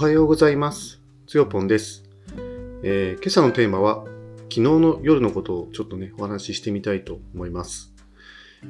はようございます。つよぽんです、えー今朝のテーマは、昨日の夜のことをちょっとね、お話ししてみたいと思います。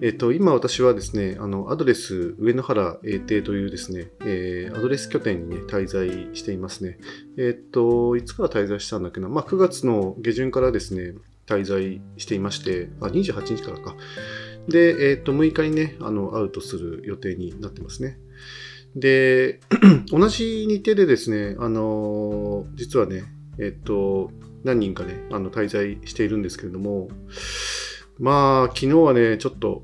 えっ、と、今私はですね、あの、アドレス上野原英邸というですね、えーアドレス拠点にね、滞在していますね。えっ、と、いつから滞在したんだっけな、まあ、9月の下旬からですね、滞在していまして、あ、28日からか。で、えっ、と、6日にね、あの、アウトする予定になってますね。で、同じ日程でですね、あの実はね、えっと、何人かね、あの、滞在しているんですけれども、まあ、昨日はね、ちょっと、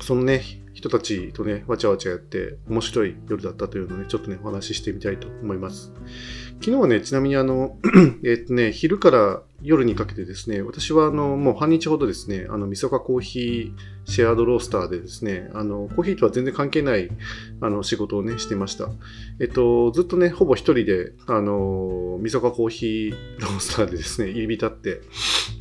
そのね、人たちとね、わちゃわちゃやって、面白い夜だったというのをね、ちょっとね、お話ししてみたいと思います。昨日はね、ちなみにあの、えっとね、昼から夜にかけてですね、私はあの、もう半日ほどですね、あの、みそかコーヒーシェアードロースターでですね、あの、コーヒーとは全然関係ない、あの、仕事をね、してました。えっと、ずっとね、ほぼ一人で、あの、みそかコーヒーロースターでですね、入り浸って、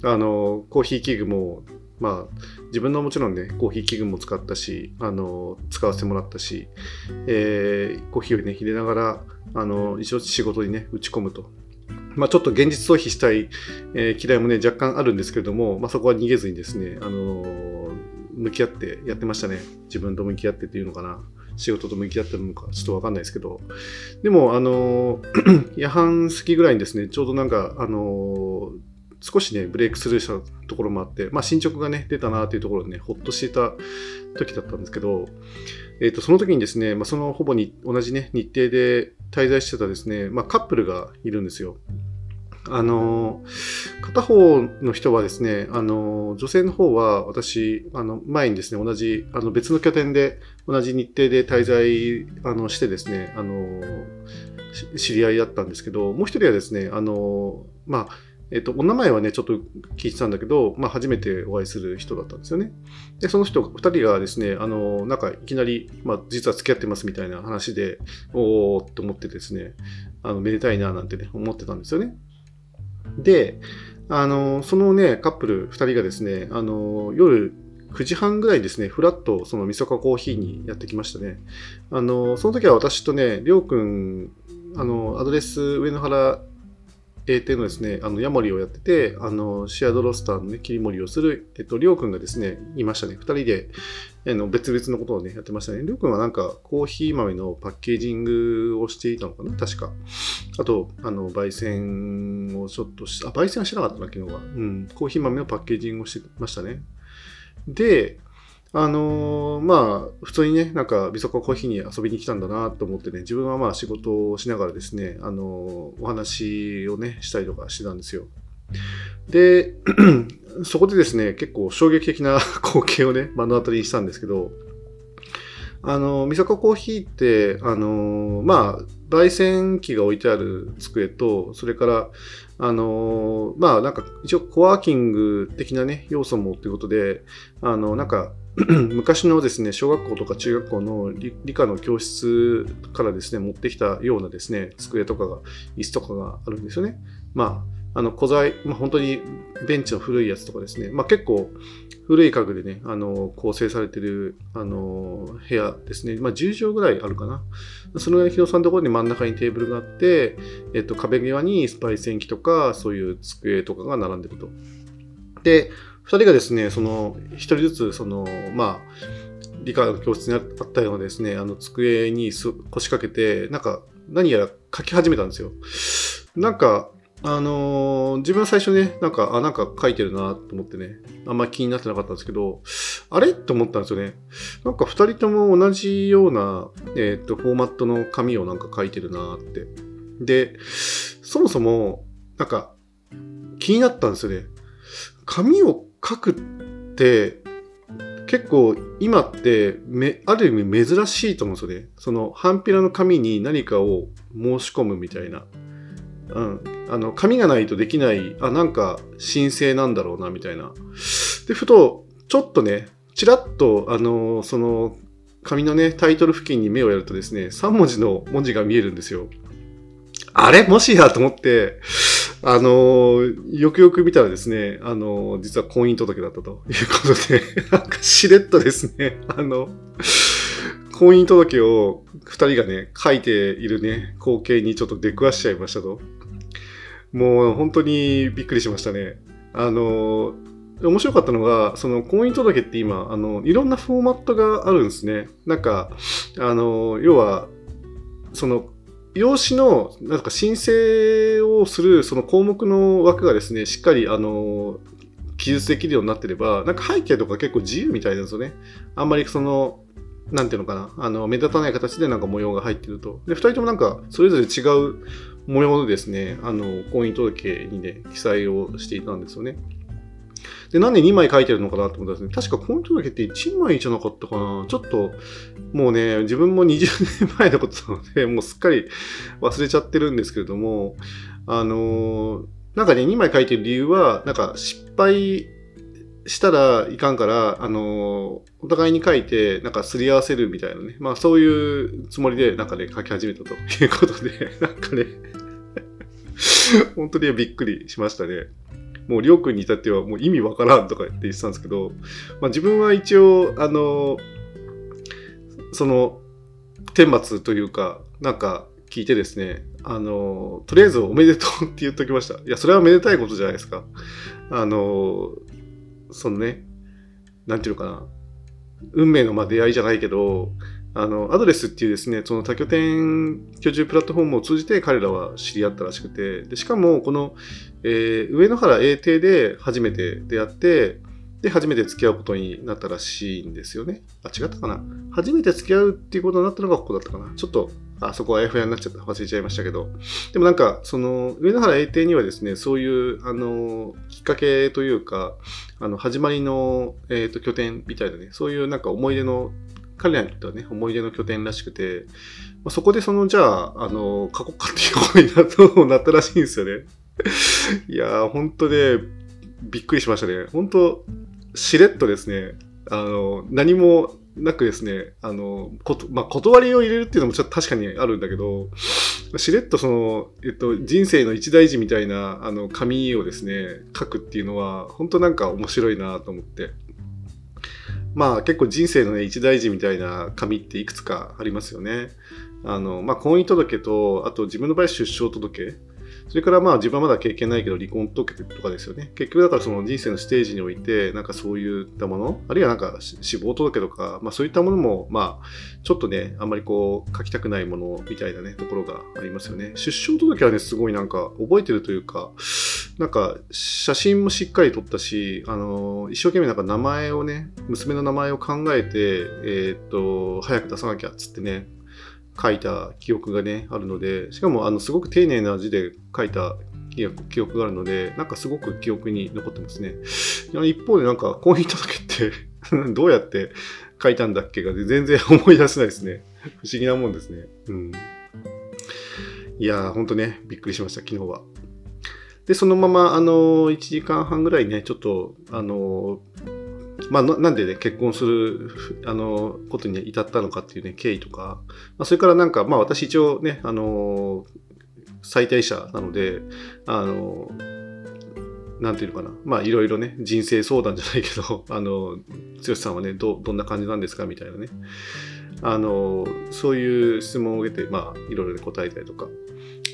あの、コーヒー器具も、まあ、自分のもちろんね、コーヒー器具も使ったし、あの、使わせてもらったし、えーコーヒーをね、入れながら、あの、一応仕事にね、打ち込むと。まあ、ちょっと現実逃避したい、えー嫌いもね、若干あるんですけれども、まあ、そこは逃げずにですね、あの向き合ってやってましたね。自分と向き合ってっていうのかな。仕事と向き合ってるのか、ちょっとわかんないですけど。でも、あの 夜半過ぎぐらいにですね、ちょうどなんか、あの少しね、ブレイクスルーしたところもあって、まあ、進捗がね、出たなというところでね、ほっとしていた時だったんですけど、えっ、と、その時にですね、まあ、そのほぼに同じね、日程で滞在してたですね、まあ、カップルがいるんですよ。あの片方の人はですね、あの女性の方は私、あの前にですね、同じあの別の拠点で同じ日程で滞在あのしてですね、あの知り合いだったんですけど、もう一人はですね、あのまあ、えっと、お名前はね、ちょっと聞いてたんだけど、まあ、初めてお会いする人だったんですよね。で、その人、二人がですね、あの、なんかいきなり、まあ、実は付き合ってますみたいな話で、おーって思ってですね、あの、めでたいななんてね、思ってたんですよね。で、あの、そのね、カップル2人がですね、あの、夜9時半ぐらいですね、ふらっとそのみそかコーヒーにやってきましたね。あの、その時は私とね、りょうくん、あの、アドレス上野原英邸のですね、あの、ヤモリをやってて、あの、シアドロスターのね、切り盛りをする、えっと、りょうくんがですね、いましたね。二人で、あの、別々のことをね、やってましたね。りょうくんはなんか、コーヒー豆のパッケージングをしていたのかな？確か。あと、あの、焙煎をちょっとし、あ、焙煎はしなかったな、昨日は。うん、コーヒー豆のパッケージングをしてましたね。で、あのーまあ、普通にね、なんか、ビソココーヒーに遊びに来たんだなと思ってね、自分はまあ仕事をしながらですね、あのーお話をね、したりとかしてたんですよ。で、そこでですね、結構衝撃的な 光景をね、目の当たりにしたんですけど、あの、みそかコーヒーって、あの、まあ、焙煎機が置いてある机と、それから、あの、まあ、なんか、一応コワーキング的なね、要素もということで、あの、なんか、昔のですね、小学校とか中学校の理科の教室からですね、持ってきたようなですね、机とかが、椅子とかがあるんですよね。まあ、あの、古材、まあ、本当にベンチの古いやつとかですね、まあ結構古い家具でね、あの、構成されてる、あの、部屋ですね。まあ10畳ぐらいあるかな。そのぐらい広さのところに真ん中にテーブルがあって、えっと、壁際にスパイ洗機とか、そういう机とかが並んでると。で、二人がですね、その、一人ずつ、その、まあ、理科の教室にあったようなですね、あの、机に腰掛けて、なんか、何やら書き始めたんですよ。なんか、あのー自分は最初ね、なんか、あ、なんか書いてるなと思ってね、あんま気になってなかったんですけど、あれ？と思ったんですよね。なんか二人とも同じような、えっ、と、フォーマットの紙をなんか書いてるなって。で、そもそも、なんか、気になったんですよね。紙を書くって、結構今ってめ、ある意味珍しいと思うんですよね。その、ハンピラの紙に何かを申し込むみたいな。うん。あの、紙がないとできない、あ、なんか申請なんだろうな、みたいな。で、ふと、ちょっとね、ちらっと、あの、その、紙のね、タイトル付近に目をやるとですね、3文字の文字が見えるんですよ。あれ？もしや？と思って、あのよくよく見たらですね、あの実は婚姻届だったということで、なんかしれっとですね、あの、婚姻届を2人がね、書いているね、光景にちょっと出くわしちゃいましたと。もう本当にびっくりしましたね。あの、面白かったのが、その婚姻届って今、あの、いろんなフォーマットがあるんですね。なんか、あの、要は、その、用紙の、なんか申請をするその項目の枠がですね、しっかり、あの、記述できるようになってれば、なんか背景とか結構自由みたいなんですよね。あんまりその、なんていうのかな、あの、目立たない形でなんか模様が入ってると。で、二人ともなんか、それぞれ違う模様でですね、あの、婚姻届にね、記載をしていたんですよね。で、なんで2枚書いてるのかなと思ったらですね、確か婚姻届って1枚じゃなかったかな。ちょっと、もうね、自分も20年前のことなので、もうすっかり忘れちゃってるんですけれども、あのー、なんかね、2枚書いてる理由は、なんか失敗したらいかんから、あのー、お互いに書いて、なんかすり合わせるみたいなね。まあそういうつもりで、なんかね、書き始めたということで、なんかね本当にびっくりしましたね。もうりょうくんに至ってはもう意味わからんとかって言ってたんですけど、まあ自分は一応、あの、その、天末というか、なんか聞いてですね、あの、とりあえずおめでとうって言っときました。いや、それはめでたいことじゃないですか。あの、そのね、なんていうのかな、運命のまあ出会いじゃないけど、あの、アドレスっていうですね、その多拠点居住プラットフォームを通じて彼らは知り合ったらしくて、でしかもこの、えー、上野原英帝で初めて出会って、で、初めて付き合うことになったらしいんですよね。あ、違ったかな？初めて付き合うっていうことになったのがここだったかなちょっと、あそこは F やになっちゃった。忘れちゃいましたけど。でもなんか、その、上野原英帝にはですね、そういう、あの、きっかけというか、あの、始まりの、えっ、ー、と、拠点みたいなね、そういうなんか思い出の彼らにとってはね、思い出の拠点らしくて、まあ、そこでその、じゃあ、あの、過去かっていうことになったらしいんですよね。いやー、ほんとね、びっくりしましたね。本当しれっとですね、あの、何もなくですね、あの、こと、まあ、断りを入れるっていうのもちょっと確かにあるんだけど、しれっとその、えっと、人生の一大事みたいな、あの、紙をですね、書くっていうのは、本当なんか面白いなと思って。まあ結構人生のね、一大事みたいな紙っていくつかありますよね。あの、まあ婚姻届と、あと自分の場合出生届。それからまあ自分はまだ経験ないけど離婚届とかですよね。結局だからその人生のステージにおいて、なんかそういったもの、あるいはなんか死亡届とか、まあそういったものも、まあちょっとね、あんまりこう書きたくないものみたいなね、ところがありますよね。出生届はね、すごいなんか覚えてるというか、なんか写真もしっかり撮ったし、あの、一生懸命なんか名前をね、娘の名前を考えて、えー、っと、早く出さなきゃっつってね、書いた記憶がね、あるので、しかもあの、すごく丁寧な字で書いた記憶があるので、なんかすごく記憶に残ってますね。一方でなんか婚姻届って どうやって書いたんだっけが全然思い出せないですね。不思議なもんですね。うん。いやー、ほんとね、びっくりしました、昨日は。で、そのまま、あの、1時間半ぐらいね、ちょっと、あの、まあ、なんでね、結婚する、あの、ことに至ったのかっていうね、経緯とか、まあ、それからなんか、まあ、私一応ね、あの、最大者なので、あの、なんていうのかな、まあ、いろいろね、人生相談じゃないけど、あの、剛さんはね、ど、どんな感じなんですかみたいなね、あの、そういう質問を受けて、まあ、いろいろ、答えたりとか。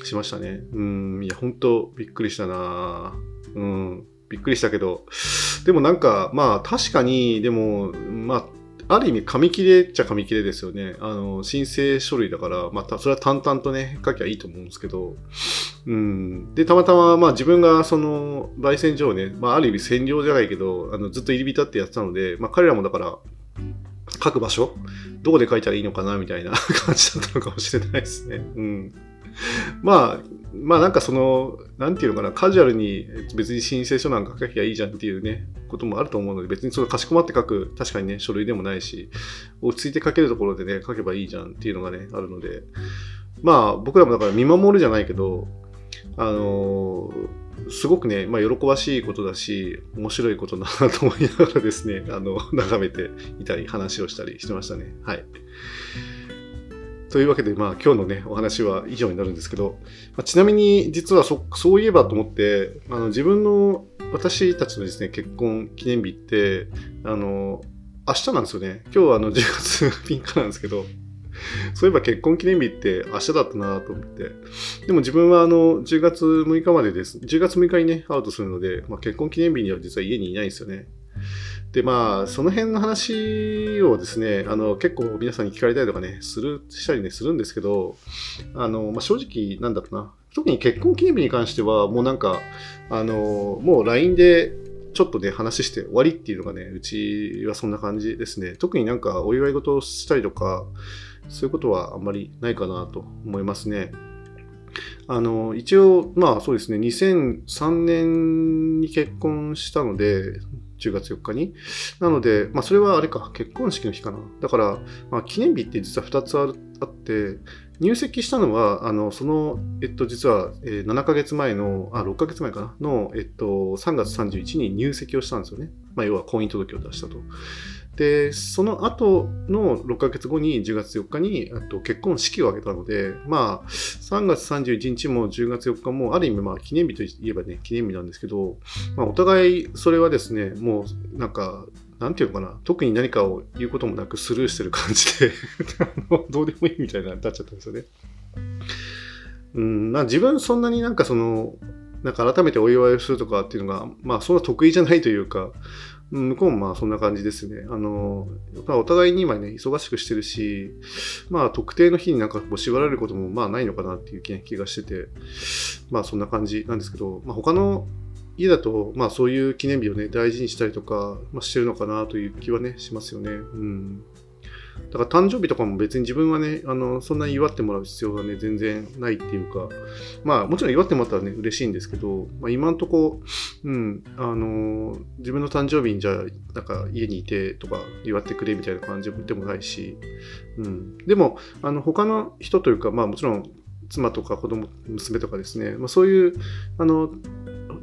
しましたね。うん、いや、本当びっくりしたなうん、びっくりしたけど、でもなんか、まあ、確かに、でも、まあ、ある意味、紙切れっちゃ紙切れですよね。あの、申請書類だから、まあ、それは淡々とね、書きゃいいと思うんですけど、うん。で、たまたま、まあ、自分が、その、焙煎所をね、まあ、ある意味占領じゃないけど、あの、ずっと入り浸ってやってたので、まあ、彼らもだから、書く場所？どこで書いたらいいのかな？みたいな 感じだったのかもしれないですね。うん。まあ、まあなんかその、なんていうのかな、カジュアルに別に申請書なんか書きゃいいじゃんっていうね、こともあると思うので、別にそのかしこまって書く、確かにね、書類でもないし、落ち着いて書けるところでね、書けばいいじゃんっていうのがね、あるので、まあ僕らもだから見守るじゃないけど、あのー、すごくね、まあ、喜ばしいことだし、面白いことだなと思いながらですね、あの、眺めていたり、話をしたりしてましたね。はい。というわけで、まあ、今日のね、お話は以上になるんですけど、まあ、ちなみに、実はそ、そういえばと思って、あの、自分の、私たちのですね、結婚記念日って、あの、明日なんですよね。今日はあの10月3日なんですけど、そういえば結婚記念日って明日だったなと思って。でも自分はあの、10月6日までです。10月6日にね、アウトするので、まあ、結婚記念日には実は家にいないんですよね。で、まあ、その辺の話をですね、あの、結構皆さんに聞かれたりとかね、する、したりね、するんですけど、あの、まあ、正直、なんだろうな。特に結婚記念日に関しては、もうなんか、あの、もう LINE でちょっとね、話して終わりっていうのがね、うちはそんな感じですね。特になんかお祝い事をしたりとか、そういうことはあんまりないかなと思いますね。あの、一応、まあそうですね、2003年に結婚したので、10月4日に。なので、まあそれはあれか、結婚式の日かな。だから、まあ記念日って実は2つあって、入籍したのは、あの、その、えっと、実は、えー、7ヶ月前の、あ、6ヶ月前かな、の、えっと、3月31日に入籍をしたんですよね。まあ、要は婚姻届を出したと。で、その後の6ヶ月後に10月4日にと結婚式を挙げたので、まあ、3月31日も10月4日も、ある意味、まあ、記念日といえばね、記念日なんですけど、まあ、お互い、それはですね、もう、なんか、なんていうのかな、特に何かを言うこともなくスルーしてる感じで どうでもいいみたいななっちゃったんですよね。うん、まあ自分そんなになんかその、なんか改めてお祝いをするとかっていうのが、まあそんな得意じゃないというか、向こうもまあそんな感じですね。あの、やっぱお互いに今ね、忙しくしてるし、まあ特定の日になんかこう縛られることもまあないのかなっていう気がしてて、まあそんな感じなんですけど、まあ他の家だと、まあそういう記念日をね、大事にしたりとか、まあ、してるのかなという気はね、しますよね。うん。だから誕生日とかも別に自分はね、あの、そんなに祝ってもらう必要がね、全然ないっていうか、まあもちろん祝ってもらったらね、嬉しいんですけど、まあ今んとこ、うん、あの、自分の誕生日にじゃあ、なんか家にいてとか祝ってくれみたいな感じでもないし、うん。でも、あの、他の人というか、まあもちろん妻とか子供、娘とかですね、まあそういう、あの、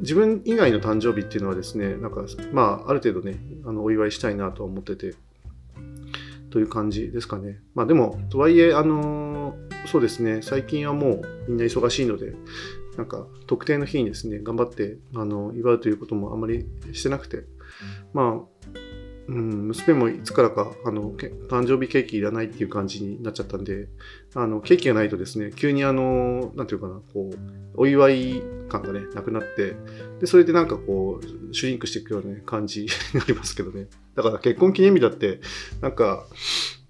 自分以外の誕生日っていうのはですね、なんか、まあ、ある程度ね、あのお祝いしたいなとは思ってて、という感じですかね。まあでも、とはいえ、あのー、そうですね、最近はもうみんな忙しいので、なんか特定の日にですね、頑張って、あの、祝うということもあまりしてなくて、まあ、うん、娘もいつからかあの誕生日ケーキいらないっていう感じになっちゃったんであのケーキがないとですね急にあのなんていうかなこうお祝い感がねなくなってでそれでなんかこうシュリンクしていくような、ね、感じになりますけどね。だから結婚記念日だってなんか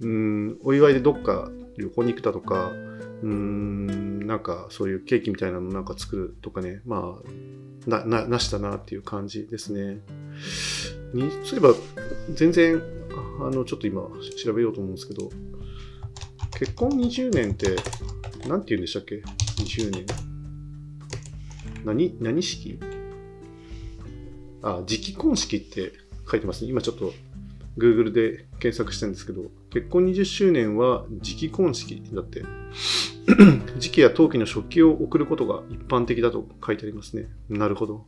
うんお祝いでどっか旅行に行くだとかうんなんかそういうケーキみたいなのなんか作るとかねまあなななしたなっていう感じですね。にそういえば、全然、あの、ちょっと今調べようと思うんですけど、結婚20年って、なんて言うんでしたっけ ?20 年。何、何式？あ、時期婚式って書いてますね。今ちょっと Google で検索したんですけど、結婚20周年は時期婚式だって。時期や陶器の食器を送ることが一般的だと書いてありますね。なるほど。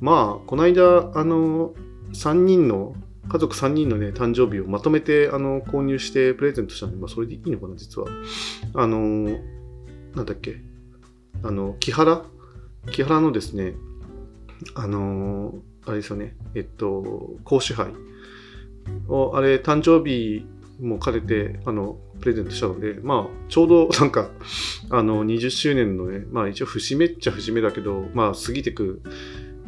まあ、この間、あの、3人の、家族3人のね、誕生日をまとめて、あの、購入してプレゼントしたんで、まあ、それでいいのかな、実は。あの、なんだっけ、あの、木原？木原のですね、あの、あれですよね、えっと、講師杯。を、あれ、誕生日も兼ねて、あの、プレゼントしたので、まあ、ちょうど なんか、あの、20周年のね、まあ一応節目っちゃ節目だけど、まあ過ぎてく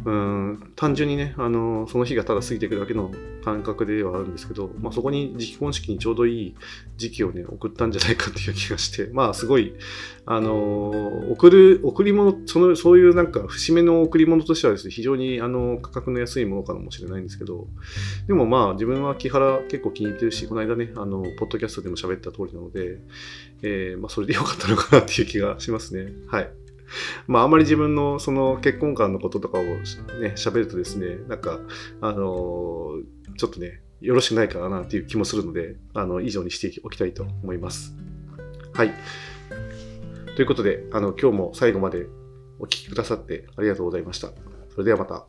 うん単純にねあのその日がただ過ぎていくだけの感覚ではあるんですけど、まあ、そこに時期婚式にちょうどいい時期をね送ったんじゃないかっていう気がして まあすごいあの送る贈り物そのそういうなんか節目の贈り物としてはですね非常にあの価格の安いものかもしれないんですけどでもまあ自分は木原結構気に入ってるしこの間ねあのポッドキャストでも喋った通りなので、えーまあ、それでよかったのかなっていう気がしますねはい。まあ、あまり自分のその結婚観のこととかをね、喋るとですね、なんか、あのー、ちょっとね、よろしくないかなっていう気もするので、あの、以上にしておきたいと思います。はい。ということで、あの、今日も最後までお聴きくださってありがとうございました。それではまた。